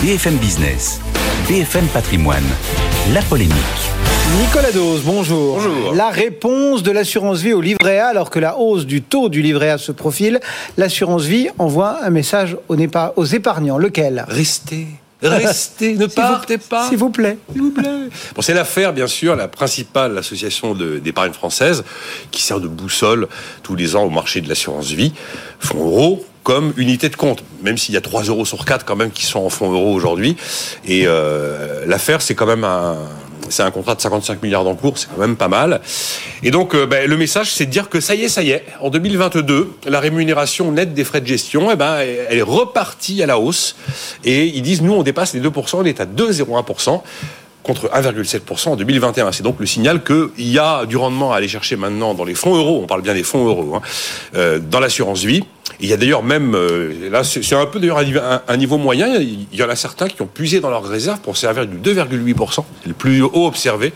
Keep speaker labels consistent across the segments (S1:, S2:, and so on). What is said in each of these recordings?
S1: BFM Business, BFM Patrimoine, la polémique.
S2: Nicolas Dose, bonjour.
S3: Bonjour.
S2: La réponse de l'assurance vie au livret A, alors que la hausse du taux du livret A se profile, l'assurance vie envoie un message aux, épargnants. Lequel?
S3: Restez. Restez, ne partez pas.
S2: S'il vous plaît.
S3: S'il vous plaît. Bon, c'est l'affaire, bien sûr, la principale association d'épargne française qui sert de boussole tous les ans au marché de l'assurance vie, fonds euros comme unité de compte, même s'il y a 3 euros sur 4 quand même qui sont en fonds euros aujourd'hui. Et euh, l'affaire, c'est quand même un... C'est un contrat de 55 milliards d'encours, c'est quand même pas mal. Et donc, euh, ben, le message, c'est de dire que ça y est, ça y est. En 2022, la rémunération nette des frais de gestion, eh ben, elle est repartie à la hausse. Et ils disent, nous, on dépasse les 2%, on est à 2,01% contre 1,7% en 2021. C'est donc le signal qu'il y a du rendement à aller chercher maintenant dans les fonds euros, on parle bien des fonds euros, hein, euh, dans l'assurance vie. Il y a d'ailleurs même, euh, là c'est un peu d'ailleurs un, niveau- un- un niveau moyen, il y en a certains qui ont puisé dans leurs réserves pour servir du 2,8%, c'est le plus haut observé.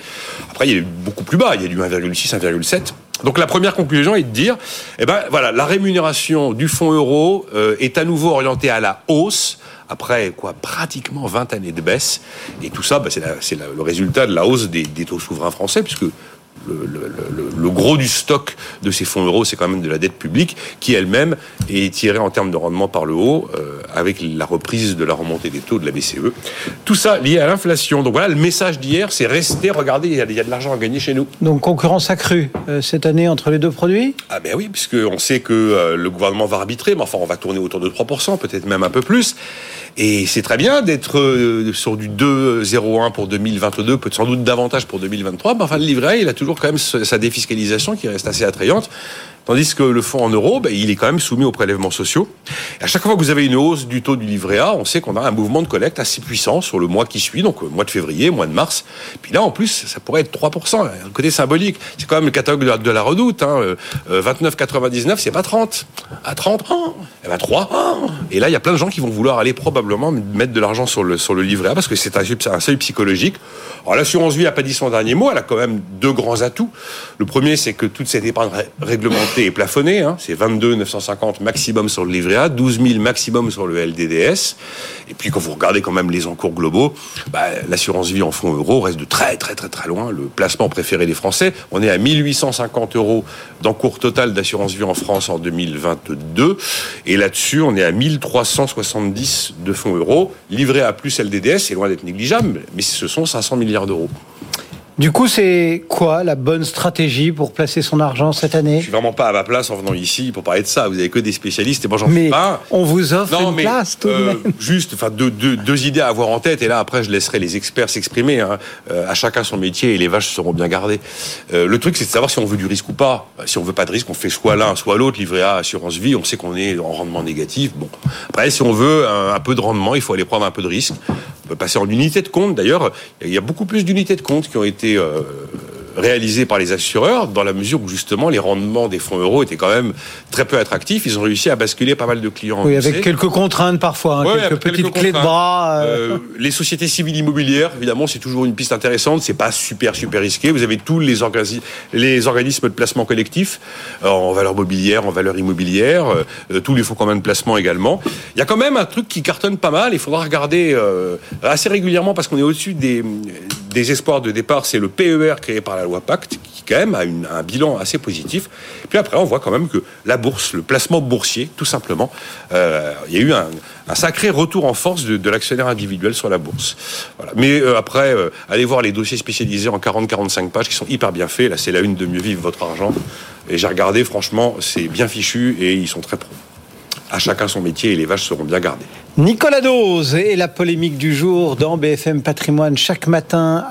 S3: Après il y a eu beaucoup plus bas, il y a du 1,6, 1,7. Donc la première conclusion est de dire, eh ben voilà, la rémunération du fonds euro euh, est à nouveau orientée à la hausse après quoi pratiquement 20 années de baisse. Et tout ça, bah, c'est le résultat de la hausse des, des taux souverains français, puisque le, le- le- le gros du stock de ces fonds euros, c'est quand même de la dette publique, qui elle-même est tirée en termes de rendement par le haut, euh, avec la reprise de la remontée des taux de la BCE. Tout ça lié à l'inflation. Donc voilà, le message d'hier, c'est rester, regardez, il y a- il y a de l'argent à gagner chez nous.
S2: Donc concurrence accrue euh, cette année entre les deux produits?
S3: Ah ben oui, puisque on sait que euh, le gouvernement va arbitrer, mais enfin on va tourner autour de 3%, peut-être même un peu plus. Et c'est très bien d'être euh, sur du 2,01 pour 2022, peut-être sans doute davantage pour 2023, mais enfin le livret, il a toujours quand même sa défiscalisation qui reste assez attrayante. Tandis que le fonds en euros, ben, il est quand même soumis aux prélèvements sociaux. Et à chaque fois que vous avez une hausse du taux du livret A, on sait qu'on a un mouvement de collecte assez puissant sur le mois qui suit, donc euh, mois de février, mois de mars. Puis là, en plus, ça pourrait être 3%. Un côté symbolique. C'est quand même le catalogue de la, redoute. Hein. Euh, euh, 29,99, c'est pas 30. À 30, ah, eh ben 3. ah. Et là, il y a plein de gens qui vont vouloir aller probablement mettre de l'argent sur le, sur le livret A parce que c'est un, seuil psychologique. Alors l'assurance vie n'a pas dit son dernier mot. Elle a quand même deux grands atouts. Le premier, c'est que toute cette épargne ré- est plafonnée. Hein. C'est 22 950 maximum sur le livret A, 12 000 maximum sur le LDDS. Et puis quand vous regardez quand même les encours globaux, bah, l'assurance vie en fonds euros reste de très très très très loin le placement préféré des Français. On est à 1850 euros d'encours total d'assurance vie en France en 2022. Et là-dessus, on est à 1370 de fonds euros. Livret A plus LDDS, c'est loin d'être négligeable, mais ce sont 500 milliards d'euros.
S2: Du coup, c'est quoi la bonne stratégie pour placer son argent cette
S3: Je
S2: année
S3: suis vraiment pas à ma place en venant ici pour parler de ça. Vous avez que des spécialistes et moi j'en fais pas.
S2: on vous offre
S3: Non,
S2: une
S3: mais
S2: place tout de
S3: euh,
S2: même.
S3: juste, enfin deux, deux, deux idées à avoir en tête et là après je laisserai les experts s'exprimer. Hein. Euh, à chacun son métier et les vaches seront bien gardées. Euh, le truc c'est de savoir si on veut du risque ou pas. Si on veut pas de risque, on fait soit l'un, soit l'autre. Livret A, assurance vie, on sait qu'on est en rendement négatif. Bon, après si on veut un, un peu de rendement, il faut aller prendre un peu de risque. Passer en unité de compte. D'ailleurs, il y a beaucoup plus d'unités de compte qui ont été euh, réalisées par les assureurs, dans la mesure où justement les rendements des fonds euros étaient quand même très peu attractifs. Ils ont réussi à basculer pas mal de clients. en
S2: Oui, avec quelques contraintes parfois, hein,
S3: Ouais,
S2: quelques petites clés de bras. euh,
S3: Euh, les sociétés civiles immobilières, évidemment, c'est toujours une piste intéressante. C'est pas super super risqué. Vous avez tous les, organi- les organismes de placement collectif euh, en valeur mobilière, en valeur immobilière, euh, tous les fonds communs de placement également. Il y a quand même un truc qui cartonne pas mal. Il faudra regarder assez régulièrement parce qu'on est au-dessus des, des espoirs de départ. C'est le PER créé par la loi Pacte qui quand même a un bilan assez positif. Puis après, on voit quand même que la bourse, le placement boursier, tout simplement, euh, il y a eu un, sacré retour en force de, l'actionnaire individuel sur la bourse. Mais euh, après, euh, allez voir les dossiers spécialisés en 40-45 pages qui sont hyper bien faits. Là, c'est la une de Mieux vivre votre argent. Et j'ai regardé, franchement, c'est bien fichu et ils sont très pros. À chacun son métier et les vaches seront bien gardées.
S2: Nicolas Dose et la polémique du jour dans BFM Patrimoine chaque matin.